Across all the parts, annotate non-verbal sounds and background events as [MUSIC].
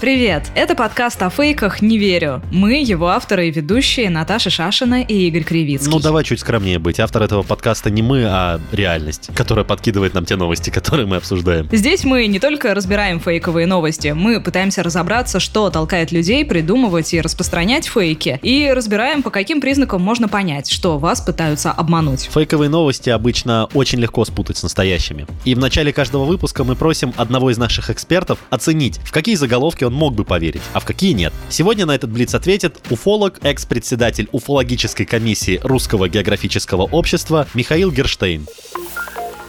Привет! Это подкаст о фейках «Не верю». Мы, его авторы и ведущие Наташа Шашина и Игорь Кривицкий. Ну, давай чуть скромнее быть. Автор этого подкаста не мы, а реальность, которая подкидывает нам те новости, [LAUGHS] которые мы обсуждаем. Здесь мы не только разбираем фейковые новости, мы пытаемся разобраться, что толкает людей придумывать и распространять фейки, и разбираем, по каким признакам можно понять, что вас пытаются обмануть. Фейковые новости обычно очень легко спутать с настоящими. И в начале каждого выпуска мы просим одного из наших экспертов оценить, в какие заголовки он мог бы поверить, а в какие нет. Сегодня на этот блиц ответит уфолог, экс-председатель уфологической комиссии Русского географического общества Михаил Герштейн.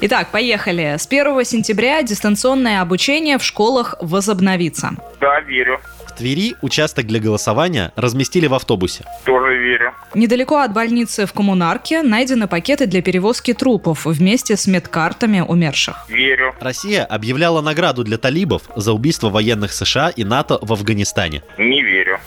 Итак, поехали. С 1 сентября дистанционное обучение в школах возобновится. Да, верю. Твери участок для голосования разместили в автобусе. Тоже верю. Недалеко от больницы в Коммунарке найдены пакеты для перевозки трупов вместе с медкартами умерших. Верю. Россия объявляла награду для талибов за убийство военных США и НАТО в Афганистане. Не верю.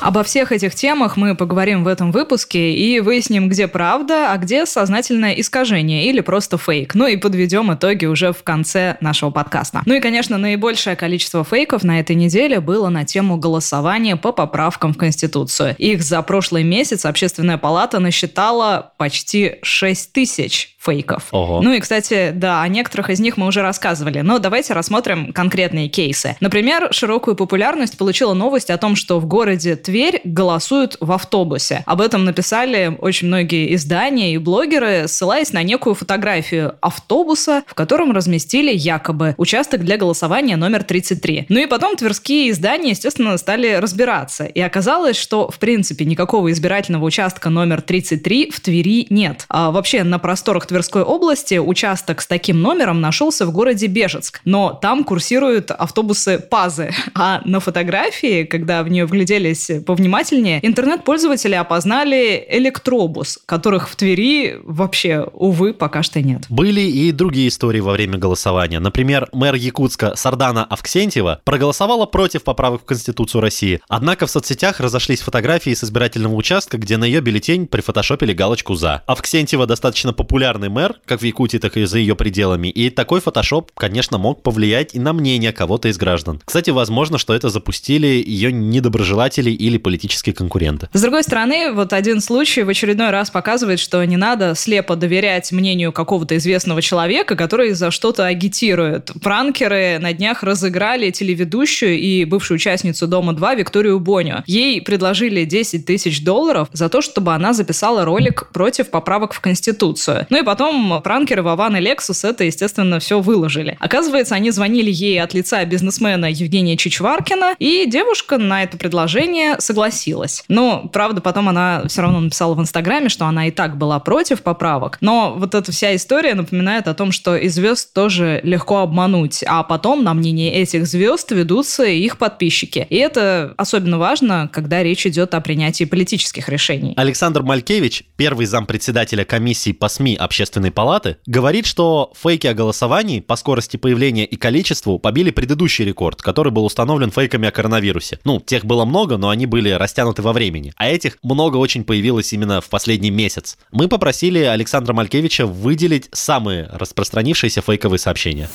Обо всех этих темах мы поговорим в этом выпуске и выясним, где правда, а где сознательное искажение или просто фейк. Ну и подведем итоги уже в конце нашего подкаста. Ну и, конечно, наибольшее количество фейков на этой неделе было на тему голосования по поправкам в Конституцию. Их за прошлый месяц Общественная палата насчитала почти 6 тысяч фейков. Ого. Ну и, кстати, да, о некоторых из них мы уже рассказывали, но давайте рассмотрим конкретные кейсы. Например, широкую популярность получила новость о том, что в городе Тверь голосуют в автобусе. Об этом написали очень многие издания и блогеры, ссылаясь на некую фотографию автобуса, в котором разместили якобы участок для голосования номер 33. Ну и потом тверские издания, естественно, стали разбираться. И оказалось, что, в принципе, никакого избирательного участка номер 33 в Твери нет. А вообще на просторах Тверской области участок с таким номером нашелся в городе Бежецк. Но там курсируют автобусы ПАЗы. [LAUGHS] А на фотографии, когда в нее вгляделись повнимательнее, интернет-пользователи опознали электробус, которых в Твери вообще, увы, пока что нет. Были и другие истории во время голосования. Например, мэр Якутска Сардана Авксентьева проголосовала против поправок в Конституцию России. Однако в соцсетях разошлись фотографии с избирательного участка, где на ее бюллетень прифотошопили галочку «За». Авксентьева достаточно популярный мэр, как в Якутии, так и за ее пределами. И такой фотошоп, конечно, мог повлиять и на мнение кого-то из граждан. Кстати, возможно, что это запустили ее недоброжелатели или политические конкуренты. С другой стороны, вот один случай в очередной раз показывает, что не надо слепо доверять мнению какого-то известного человека, который за что-то агитирует. Пранкеры на днях разыграли телеведущую и бывшую участницу «Дома-2» Викторию Боню. Ей предложили 10 тысяч долларов за то, чтобы она записала ролик против поправок в Конституцию. Ну и потом пранкеры Вован и Лексус это, естественно, все выложили. Оказывается, они звонили ей от лица бизнесмена Евгения Чичваркина, и девушка на это предложение согласилась. Но, правда, потом она все равно написала в Инстаграме, что она и так была против поправок. Но вот эта вся история напоминает о том, что и звезд тоже легко обмануть, а потом на мнение этих звезд ведутся их подписчики. И это особенно важно, когда речь идет о принятии политических решений. Александр Малькевич, первый зампредседателя комиссии по СМИ Общественной палаты, говорит, что фейки о голосовании по скорости появления и количеству побили предыдущий рекорд, который был установлен фейками о коронавирусе. Ну, тех было много, но они были растянуты во времени. А этих много очень появилось именно в последний месяц. Мы попросили Александра Малькевича выделить самые распространившиеся фейковые сообщения.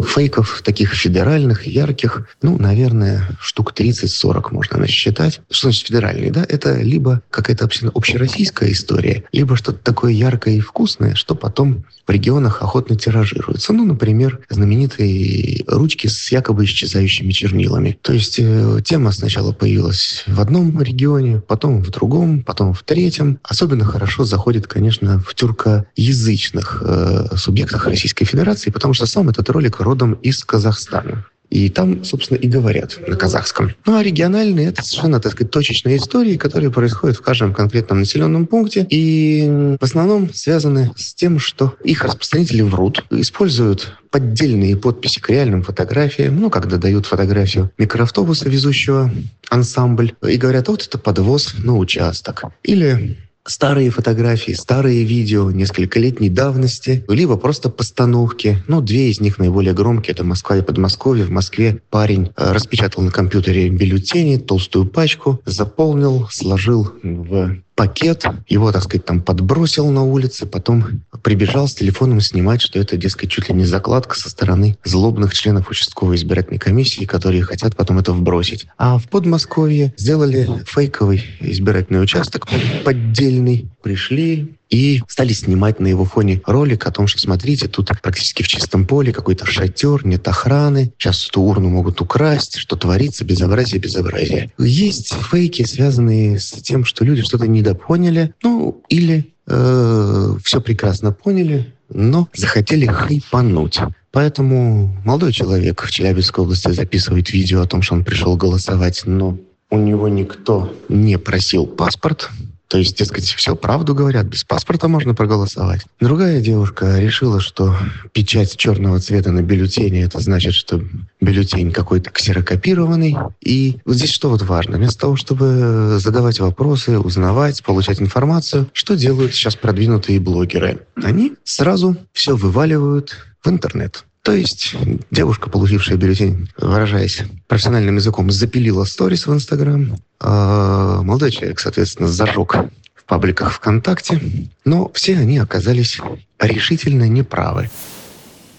Фейков таких федеральных, ярких, ну, наверное, штук 30-40 можно насчитать. Что значит федеральный, да? Это либо какая-то общероссийская история, либо что-то такое яркое и вкусное, что потом в регионах охотно тиражируется. Ну, например, знаменитые ручки с якобы исчезающими чернилами. То есть э, тема сначала появилась в одном регионе, потом в другом, потом в третьем. Особенно хорошо заходит, конечно, в тюркоязычных э, субъектах Российской Федерации, потому что сам этот ролик родом из Казахстана. И там, собственно, и говорят на казахском. Ну, а региональные — это совершенно, так сказать, точечные истории, которые происходят в каждом конкретном населенном пункте. И в основном связаны с тем, что их распространители врут, используют поддельные подписи к реальным фотографиям, ну, когда дают фотографию микроавтобуса, везущего ансамбль, и говорят, вот это подвоз на участок. Или старые фотографии, старые видео нескольколетней давности, либо просто постановки. Ну, две из них наиболее громкие. Это Москва и Подмосковье. В Москве парень э, распечатал на компьютере бюллетени, толстую пачку, заполнил, сложил в пакет, его, так сказать, там подбросил на улице, потом прибежал с телефоном снимать, что это, дескать, чуть ли не закладка со стороны злобных членов участковой избирательной комиссии, которые хотят потом это вбросить. А в Подмосковье сделали фейковый избирательный участок поддельный, пришли, и стали снимать на его фоне ролик о том, что, смотрите, тут практически в чистом поле какой-то шатер, нет охраны, сейчас эту урну могут украсть, что творится, безобразие, безобразие. Есть фейки, связанные с тем, что люди что-то недопоняли, ну, или э, все прекрасно поняли, но захотели хайпануть. Поэтому молодой человек в Челябинской области записывает видео о том, что он пришел голосовать, но у него никто не просил паспорт, то есть, дескать, все правду говорят, без паспорта можно проголосовать. Другая девушка решила, что печать черного цвета на бюллетене, это значит, что бюллетень какой-то ксерокопированный. И вот здесь что вот важно? Вместо того, чтобы задавать вопросы, узнавать, получать информацию, что делают сейчас продвинутые блогеры? Они сразу все вываливают в интернет. То есть девушка, получившая бюллетень, выражаясь профессиональным языком, запилила сторис в Инстаграм. А молодой человек, соответственно, зажег в пабликах ВКонтакте. Но все они оказались решительно неправы.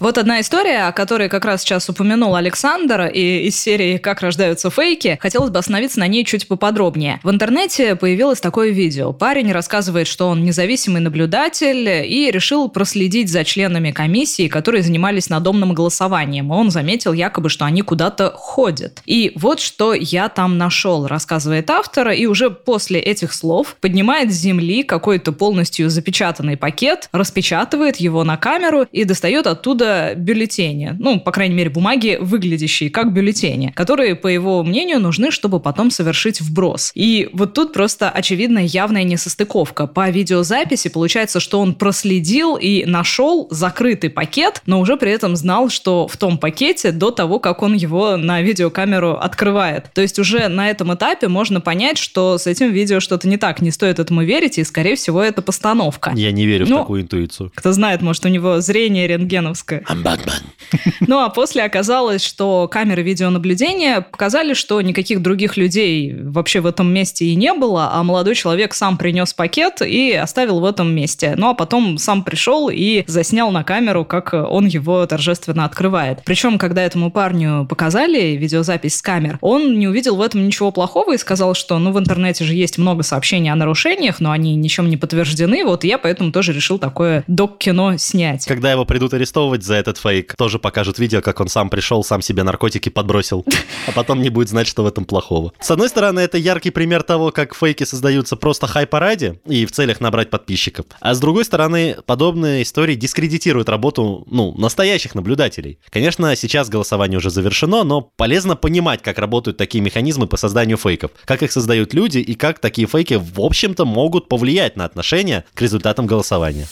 Вот одна история, о которой как раз сейчас упомянул Александр, и из серии «Как рождаются фейки», хотелось бы остановиться на ней чуть поподробнее. В интернете появилось такое видео. Парень рассказывает, что он независимый наблюдатель и решил проследить за членами комиссии, которые занимались надомным голосованием. Он заметил якобы, что они куда-то ходят. И вот что я там нашел, рассказывает автор, и уже после этих слов поднимает с земли какой-то полностью запечатанный пакет, распечатывает его на камеру и достает оттуда бюллетени, ну, по крайней мере, бумаги, выглядящие как бюллетени, которые, по его мнению, нужны, чтобы потом совершить вброс. И вот тут просто очевидно явная несостыковка. По видеозаписи получается, что он проследил и нашел закрытый пакет, но уже при этом знал, что в том пакете до того, как он его на видеокамеру открывает. То есть уже на этом этапе можно понять, что с этим видео что-то не так, не стоит этому верить, и, скорее всего, это постановка. Я не верю ну, в такую интуицию. Кто знает, может, у него зрение рентгеновское. I'm Batman. [LAUGHS] Ну а после оказалось, что камеры видеонаблюдения показали, что никаких других людей вообще в этом месте и не было, а молодой человек сам принес пакет и оставил в этом месте. Ну а потом сам пришел и заснял на камеру, как он его торжественно открывает. Причем, когда этому парню показали видеозапись с камер, он не увидел в этом ничего плохого и сказал, что ну в интернете же есть много сообщений о нарушениях, но они ничем не подтверждены, вот я поэтому тоже решил такое док-кино снять. Когда его придут арестовывать за этот фейк, тоже покажут видео, как он сам пришел, сам себе наркотики подбросил, а потом не будет знать, что в этом плохого. С одной стороны, это яркий пример того, как фейки создаются просто хайпа ради и в целях набрать подписчиков. А с другой стороны, подобные истории дискредитируют работу, ну, настоящих наблюдателей. Конечно, сейчас голосование уже завершено, но полезно понимать, как работают такие механизмы по созданию фейков, как их создают люди и как такие фейки, в общем-то, могут повлиять на отношение к результатам голосования.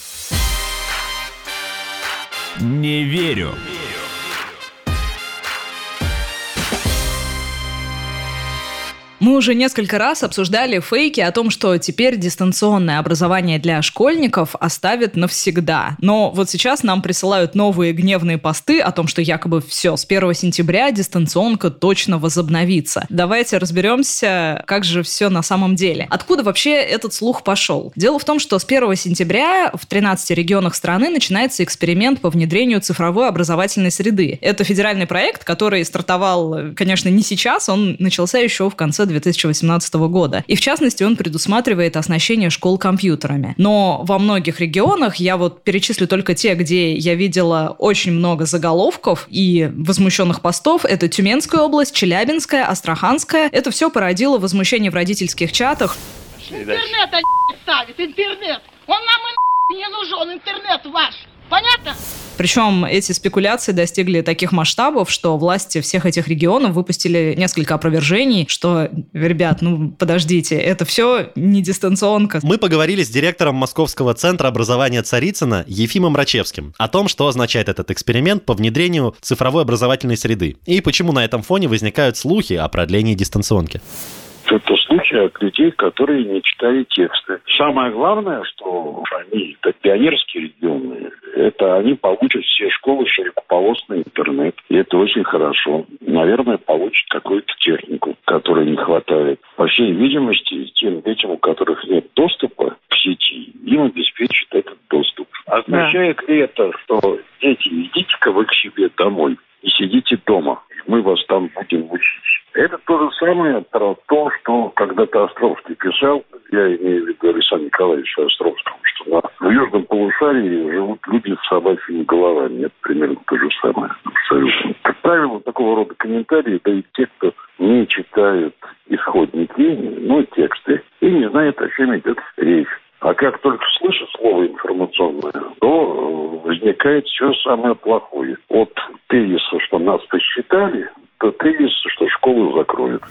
Не верю. Мы уже несколько раз обсуждали фейки о том, что теперь дистанционное образование для школьников оставит навсегда. Но вот сейчас нам присылают новые гневные посты о том, что якобы все, с 1 сентября дистанционка точно возобновится. Давайте разберемся, как же все на самом деле. Откуда вообще этот слух пошел? Дело в том, что с 1 сентября в 13 регионах страны начинается эксперимент по внедрению цифровой образовательной среды. Это федеральный проект, который стартовал, конечно, не сейчас, он начался еще в конце 2018 года. И в частности, он предусматривает оснащение школ компьютерами. Но во многих регионах, я вот перечислю только те, где я видела очень много заголовков и возмущенных постов, это Тюменская область, Челябинская, Астраханская. Это все породило возмущение в родительских чатах. Интернет они ставит, интернет. Он нам и не нужен, интернет ваш. Понятно? Причем эти спекуляции достигли таких масштабов, что власти всех этих регионов выпустили несколько опровержений, что, ребят, ну подождите, это все не дистанционка. Мы поговорили с директором Московского центра образования Царицына Ефимом Рачевским о том, что означает этот эксперимент по внедрению цифровой образовательной среды и почему на этом фоне возникают слухи о продлении дистанционки Это слухи от людей, которые не читали тексты. Самое главное, что они, это пионерские регионы, это они получат все школы широкополосный интернет. И это очень хорошо. Наверное, получат какую-то технику, которой не хватает. По всей видимости, тем детям, у которых нет доступа к сети, им обеспечат этот доступ. Означает ли это, что дети, идите-ка вы к себе домой и сидите дома? Мы вас там будем учить. Это то же самое про то, что когда-то Островский писал, я имею в виду Александра Николаевича Островского, что в южном полушарии живут люди с собачьими головами. Это примерно то же самое. Абсолютно. Как правило, такого рода комментарии дают те, кто не читают исходники, ну, тексты, и не знают, о чем идет речь. А как только слышат слово информационное, то возникает все самое плохое. От тезиса, что нас посчитали, до тезиса, что школу закроют.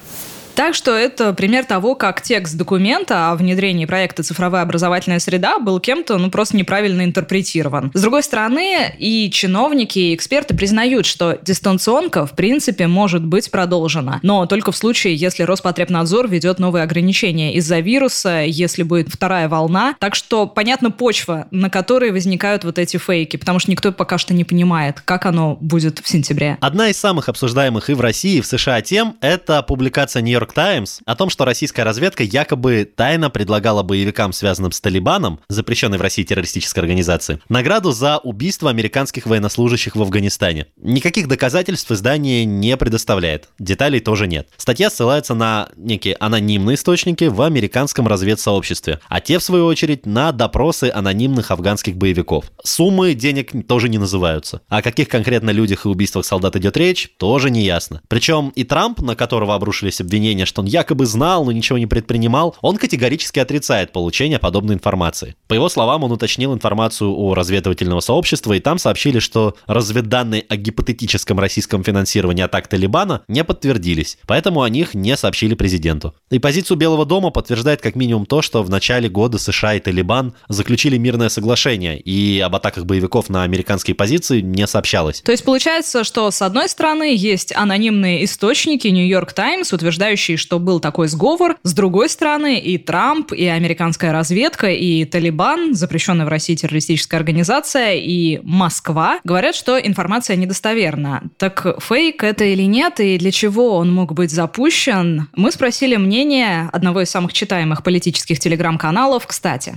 Так что это пример того, как текст документа о внедрении проекта «Цифровая образовательная среда» был кем-то ну, просто неправильно интерпретирован. С другой стороны, и чиновники, и эксперты признают, что дистанционка в принципе может быть продолжена, но только в случае, если Роспотребнадзор ведет новые ограничения из-за вируса, если будет вторая волна. Так что понятна почва, на которой возникают вот эти фейки, потому что никто пока что не понимает, как оно будет в сентябре. Одна из самых обсуждаемых и в России, и в США тем – это публикация Нью-Йорк Нью-Йорк Таймс о том, что российская разведка якобы тайно предлагала боевикам, связанным с Талибаном, запрещенной в России террористической организации, награду за убийство американских военнослужащих в Афганистане. Никаких доказательств издание не предоставляет, деталей тоже нет. Статья ссылается на некие анонимные источники в американском разведсообществе, а те, в свою очередь, на допросы анонимных афганских боевиков. Суммы денег тоже не называются. О каких конкретно людях и убийствах солдат идет речь, тоже не ясно. Причем и Трамп, на которого обрушились обвинения обвинения, что он якобы знал, но ничего не предпринимал, он категорически отрицает получение подобной информации. По его словам, он уточнил информацию о разведывательного сообщества, и там сообщили, что разведданные о гипотетическом российском финансировании атак Талибана не подтвердились, поэтому о них не сообщили президенту. И позицию Белого дома подтверждает как минимум то, что в начале года США и Талибан заключили мирное соглашение, и об атаках боевиков на американские позиции не сообщалось. То есть получается, что с одной стороны есть анонимные источники Нью-Йорк Таймс, утверждающие, утверждающий, что был такой сговор. С другой стороны, и Трамп, и американская разведка, и Талибан, запрещенная в России террористическая организация, и Москва говорят, что информация недостоверна. Так фейк это или нет, и для чего он мог быть запущен? Мы спросили мнение одного из самых читаемых политических телеграм-каналов, кстати.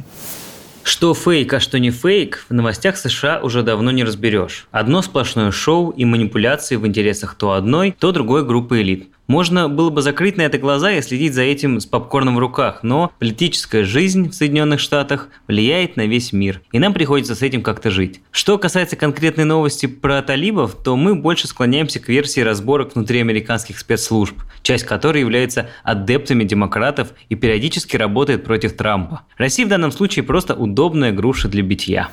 Что фейк, а что не фейк, в новостях США уже давно не разберешь. Одно сплошное шоу и манипуляции в интересах то одной, то другой группы элит. Можно было бы закрыть на это глаза и следить за этим с попкорном в руках, но политическая жизнь в Соединенных Штатах влияет на весь мир, и нам приходится с этим как-то жить. Что касается конкретной новости про талибов, то мы больше склоняемся к версии разборок внутри американских спецслужб, часть которой является адептами демократов и периодически работает против Трампа. Россия в данном случае просто удобная груша для битья.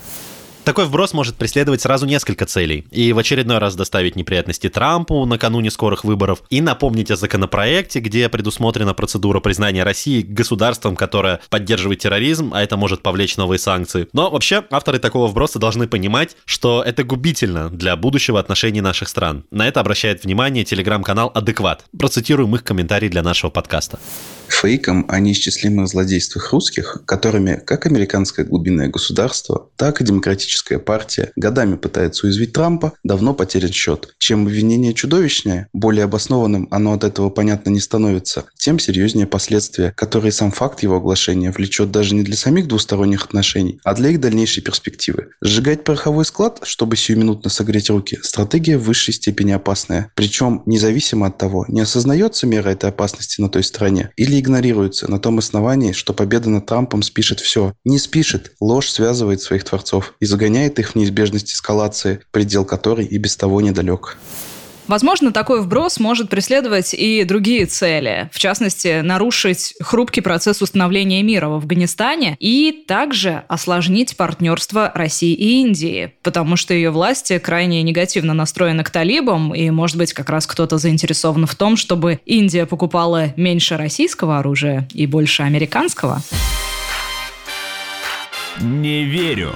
Такой вброс может преследовать сразу несколько целей. И в очередной раз доставить неприятности Трампу накануне скорых выборов, и напомнить о законопроекте, где предусмотрена процедура признания России государством, которое поддерживает терроризм, а это может повлечь новые санкции. Но вообще авторы такого вброса должны понимать, что это губительно для будущего отношений наших стран. На это обращает внимание телеграм-канал «Адекват». Процитируем их комментарий для нашего подкаста. Фейком о неисчислимых злодействах русских, которыми как американское глубинное государство, так и демократическая партия годами пытается уязвить Трампа, давно потерян счет. Чем обвинение чудовищнее, более обоснованным оно от этого понятно не становится, тем серьезнее последствия, которые сам факт его оглашения влечет даже не для самих двусторонних отношений, а для их дальнейшей перспективы. Сжигать пороховой склад, чтобы сиюминутно согреть руки, стратегия в высшей степени опасная. Причем, независимо от того, не осознается мера этой опасности на той стороне или игнорируется на том основании, что победа над Трампом спишет все. Не спишет. Ложь связывает своих творцов и загоняет их в неизбежность эскалации, предел которой и без того недалек. Возможно, такой вброс может преследовать и другие цели. В частности, нарушить хрупкий процесс установления мира в Афганистане и также осложнить партнерство России и Индии, потому что ее власти крайне негативно настроены к талибам, и, может быть, как раз кто-то заинтересован в том, чтобы Индия покупала меньше российского оружия и больше американского. Не верю.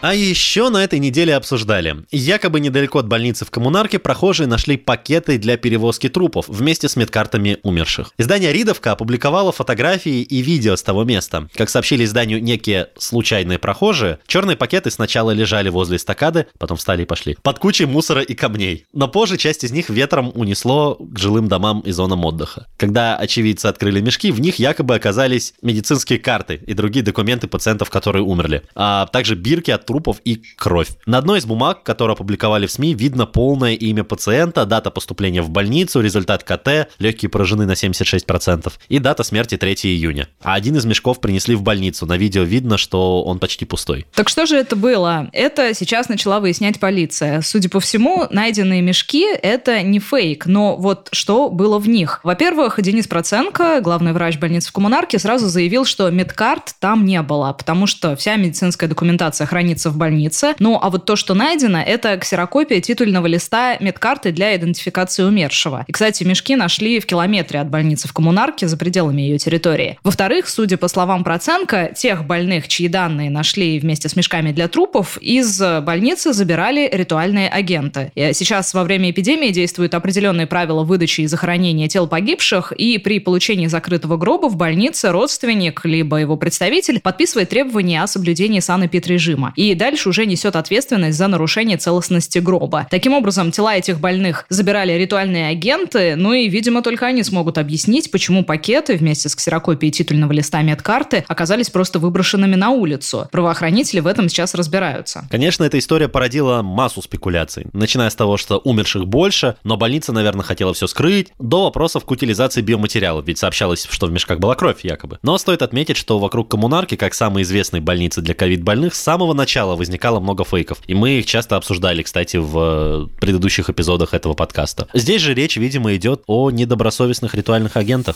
А еще на этой неделе обсуждали. Якобы недалеко от больницы в Коммунарке прохожие нашли пакеты для перевозки трупов вместе с медкартами умерших. Издание «Ридовка» опубликовало фотографии и видео с того места. Как сообщили изданию некие случайные прохожие, черные пакеты сначала лежали возле эстакады, потом встали и пошли, под кучей мусора и камней. Но позже часть из них ветром унесло к жилым домам и зонам отдыха. Когда очевидцы открыли мешки, в них якобы оказались медицинские карты и другие документы пациентов, которые умерли, а также бирки от трупов и кровь. На одной из бумаг, которые опубликовали в СМИ, видно полное имя пациента, дата поступления в больницу, результат КТ, легкие поражены на 76% и дата смерти 3 июня. А один из мешков принесли в больницу. На видео видно, что он почти пустой. Так что же это было? Это сейчас начала выяснять полиция. Судя по всему, найденные мешки — это не фейк, но вот что было в них? Во-первых, Денис Проценко, главный врач больницы в Коммунарке, сразу заявил, что медкарт там не было, потому что вся медицинская документация хранится в больнице. Ну, а вот то, что найдено, это ксерокопия титульного листа медкарты для идентификации умершего. И, кстати, мешки нашли в километре от больницы в Коммунарке за пределами ее территории. Во-вторых, судя по словам Проценко, тех больных, чьи данные нашли вместе с мешками для трупов, из больницы забирали ритуальные агенты. И сейчас во время эпидемии действуют определенные правила выдачи и захоронения тел погибших, и при получении закрытого гроба в больнице родственник либо его представитель подписывает требования о соблюдении санэпидрежима. И дальше уже несет ответственность за нарушение целостности гроба. Таким образом, тела этих больных забирали ритуальные агенты, ну и, видимо, только они смогут объяснить, почему пакеты вместе с ксерокопией титульного листа медкарты оказались просто выброшенными на улицу. Правоохранители в этом сейчас разбираются. Конечно, эта история породила массу спекуляций, начиная с того, что умерших больше, но больница, наверное, хотела все скрыть, до вопросов к утилизации биоматериалов, ведь сообщалось, что в мешках была кровь якобы. Но стоит отметить, что вокруг коммунарки, как самой известной больницы для ковид-больных, с самого начала начала возникало много фейков. И мы их часто обсуждали, кстати, в предыдущих эпизодах этого подкаста. Здесь же речь, видимо, идет о недобросовестных ритуальных агентах.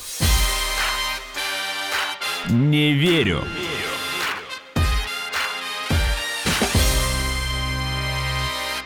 Не верю.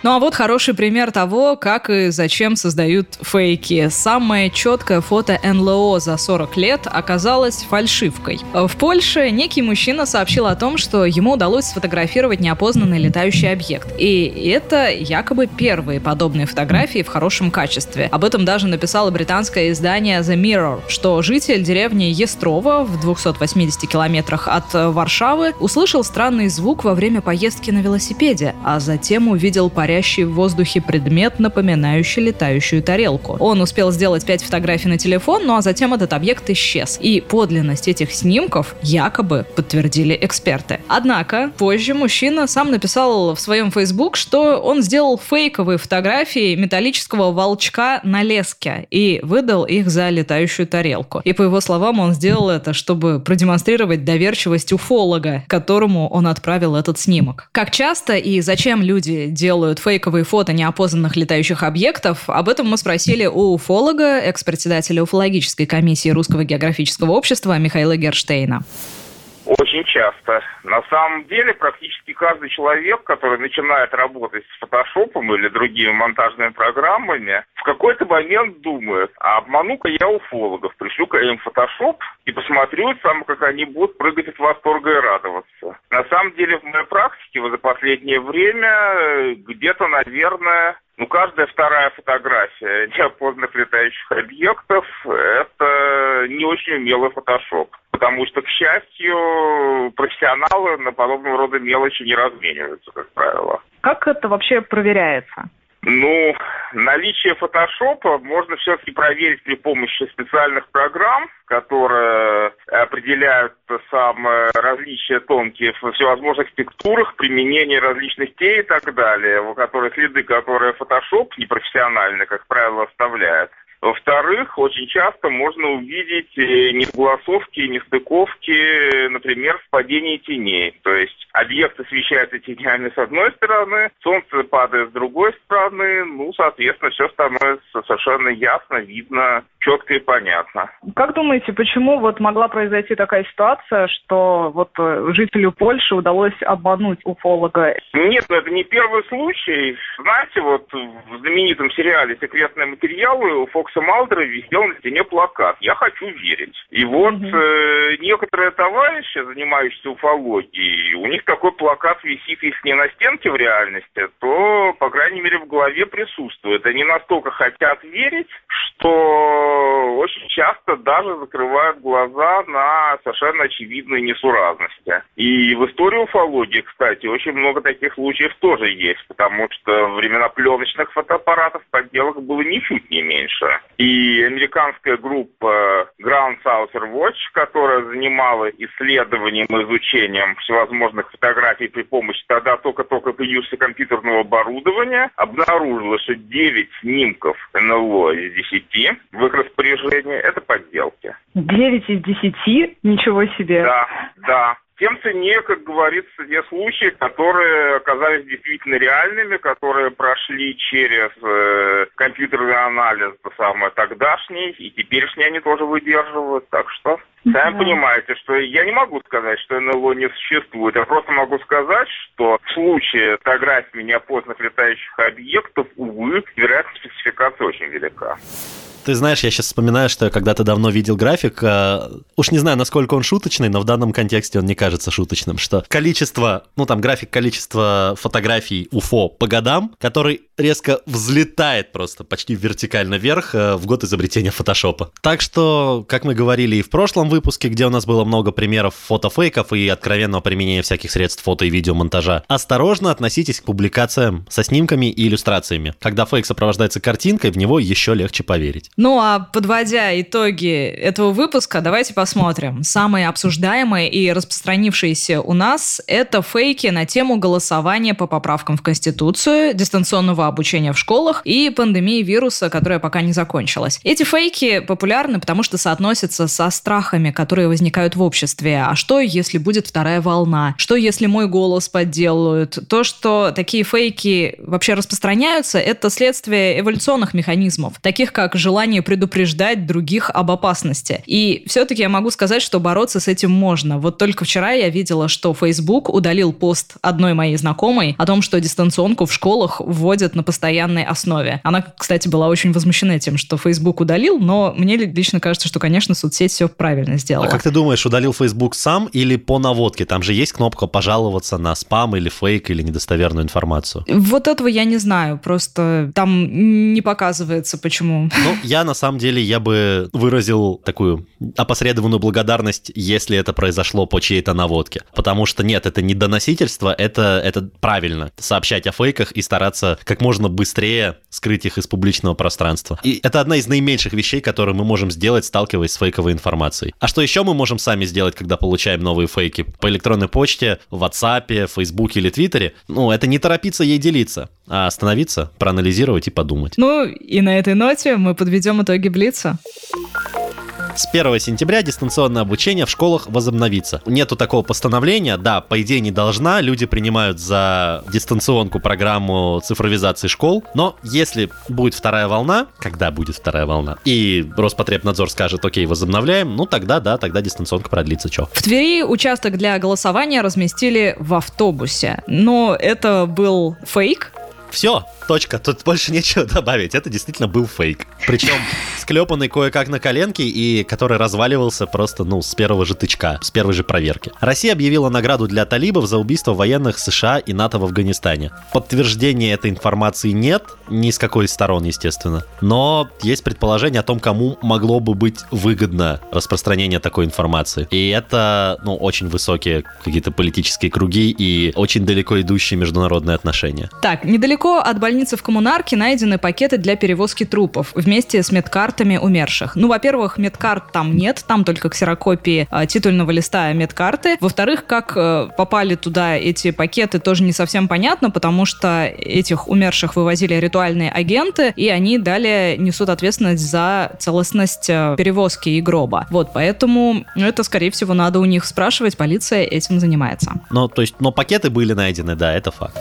Ну а вот хороший пример того, как и зачем создают фейки. Самое четкое фото НЛО за 40 лет оказалось фальшивкой. В Польше некий мужчина сообщил о том, что ему удалось сфотографировать неопознанный летающий объект. И это якобы первые подобные фотографии в хорошем качестве. Об этом даже написало британское издание The Mirror, что житель деревни Естрова в 280 километрах от Варшавы услышал странный звук во время поездки на велосипеде, а затем увидел порядок парящий в воздухе предмет, напоминающий летающую тарелку. Он успел сделать пять фотографий на телефон, ну а затем этот объект исчез. И подлинность этих снимков якобы подтвердили эксперты. Однако позже мужчина сам написал в своем Facebook, что он сделал фейковые фотографии металлического волчка на леске и выдал их за летающую тарелку. И по его словам, он сделал это, чтобы продемонстрировать доверчивость уфолога, которому он отправил этот снимок. Как часто и зачем люди делают фейковые фото неопознанных летающих объектов, об этом мы спросили у уфолога, экс-председателя уфологической комиссии Русского географического общества Михаила Герштейна. Очень часто. На самом деле, практически каждый человек, который начинает работать с фотошопом или другими монтажными программами, в какой-то момент думает, а обману-ка я уфологов, пришлю-ка им фотошоп и посмотрю сам, как они будут прыгать от восторга и радоваться. На самом деле, в моей практике вот за последнее время э, где-то, наверное, ну, каждая вторая фотография [LAUGHS] неопознанных летающих объектов – это не очень умелый фотошоп. Потому что, к счастью, профессионалы на подобного рода мелочи не размениваются, как правило. Как это вообще проверяется? Ну, наличие фотошопа можно все-таки проверить при помощи специальных программ, которые определяют самые различия тонкие в всевозможных текстурах, применение различных тей и так далее, у которых следы, которые фотошоп непрофессионально, как правило, оставляет. Во-вторых, очень часто можно увидеть э, несогласовки, нестыковки, например, в падении теней. То есть объект освещается тенями с одной стороны, солнце падает с другой стороны, ну, соответственно, все становится совершенно ясно, видно, четко и понятно. Как думаете, почему вот могла произойти такая ситуация, что вот э, жителю Польши удалось обмануть уфолога? Нет, ну это не первый случай. Знаете, вот в знаменитом сериале «Секретные материалы» у Фокса Малдера висел на стене плакат «Я хочу верить». И вот э, некоторые товарищи, занимающиеся уфологией, у них такой плакат висит, если не на стенке в реальности, то, по крайней мере, в голове присутствует. Они настолько хотят верить, что очень часто даже закрывают глаза на совершенно очевидные несуразности. И в истории уфологии, кстати, очень много таких случаев тоже есть, потому что времена пленочных фотоаппаратов подделок было ничуть не меньше. И американская группа Ground Southern Watch, которая занималась исследованием и изучением всевозможных фотографий при помощи тогда только-только появившегося компьютерного оборудования, обнаружила, что 9 снимков НЛО из 10 в их распоряжении – это подделки. 9 из 10? Ничего себе. Да, да. Тем ценнее, как говорится, те случаи, которые оказались действительно реальными, которые прошли через э, компьютерный анализ, то самое тогдашний, и теперешний они тоже выдерживают. Так что Сами Да. понимаете, что я не могу сказать, что НЛО не существует. Я просто могу сказать, что в случае фотографии неопознанных летающих объектов, увы, вероятность спецификации очень велика. Ты знаешь, я сейчас вспоминаю, что я когда-то давно видел график. э, уж не знаю, насколько он шуточный, но в данном контексте он не кажется шуточным, что количество, ну там график количества фотографий УФО по годам, который резко взлетает просто почти вертикально вверх э, в год изобретения фотошопа. Так что, как мы говорили и в прошлом выпуске, где у нас было много примеров фотофейков и откровенного применения всяких средств фото и видеомонтажа, осторожно относитесь к публикациям со снимками и иллюстрациями. Когда фейк сопровождается картинкой, в него еще легче поверить. Ну а подводя итоги этого выпуска, давайте посмотрим. Самые обсуждаемые и распространившиеся у нас – это фейки на тему голосования по поправкам в Конституцию, дистанционного обучения в школах и пандемии вируса, которая пока не закончилась. Эти фейки популярны, потому что соотносятся со страхами, которые возникают в обществе. А что, если будет вторая волна? Что, если мой голос подделают? То, что такие фейки вообще распространяются, это следствие эволюционных механизмов, таких как желание предупреждать других об опасности. И все-таки я могу сказать, что бороться с этим можно. Вот только вчера я видела, что Facebook удалил пост одной моей знакомой о том, что дистанционку в школах вводят на постоянной основе. Она, кстати, была очень возмущена тем, что Facebook удалил, но мне лично кажется, что, конечно, соцсеть все правильно сделала. А как ты думаешь, удалил Facebook сам или по наводке? Там же есть кнопка пожаловаться на спам или фейк или недостоверную информацию. Вот этого я не знаю, просто там не показывается, почему. Ну, я на самом деле, я бы выразил такую опосредованную благодарность, если это произошло по чьей-то наводке. Потому что нет, это не доносительство, это, это правильно. Сообщать о фейках и стараться как можно быстрее скрыть их из публичного пространства. И это одна из наименьших вещей, которые мы можем сделать, сталкиваясь с фейковой информацией. А что еще мы можем сами сделать, когда получаем новые фейки? По электронной почте, в WhatsApp, Facebook или Твиттере? Ну, это не торопиться ей делиться, а остановиться, проанализировать и подумать. Ну, и на этой ноте мы подведем итоги Блица. С 1 сентября дистанционное обучение в школах возобновится. Нету такого постановления, да, по идее не должна, люди принимают за дистанционку программу цифровизации школ, но если будет вторая волна, когда будет вторая волна, и Роспотребнадзор скажет, окей, возобновляем, ну тогда да, тогда дистанционка продлится, чё. В Твери участок для голосования разместили в автобусе. Но это был фейк. Все, точка, тут больше нечего [LAUGHS] добавить, это действительно был фейк. Причем склепанный кое-как на коленке и который разваливался просто, ну, с первого же тычка, с первой же проверки. Россия объявила награду для талибов за убийство военных США и НАТО в Афганистане. Подтверждения этой информации нет, ни с какой из сторон, естественно. Но есть предположение о том, кому могло бы быть выгодно распространение такой информации. И это, ну, очень высокие какие-то политические круги и очень далеко идущие международные отношения. Так, недалеко от больницы в Коммунарке найдены пакеты для перевозки трупов вместе с медкартами умерших. Ну, во-первых, медкарт там нет, там только ксерокопии э, титульного листа медкарты. Во-вторых, как э, попали туда эти пакеты, тоже не совсем понятно, потому что этих умерших вывозили ритуальные агенты, и они далее несут ответственность за целостность э, перевозки и гроба. Вот, поэтому ну, это, скорее всего, надо у них спрашивать, полиция этим занимается. Но, то есть, но пакеты были найдены, да, это факт.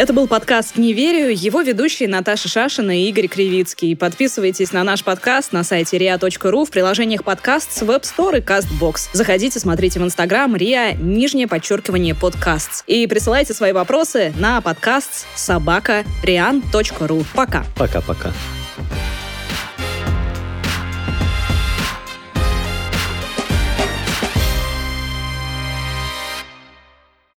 Это был подкаст «Не верю». Его ведущие Наташа Шашина и Игорь Кривицкий. Подписывайтесь на наш подкаст на сайте ria.ru в приложениях подкаст с Web Store и CastBox. Заходите, смотрите в Инстаграм ria, нижнее подчеркивание подкаст. И присылайте свои вопросы на подкаст собака rian.ru. Пока. Пока-пока.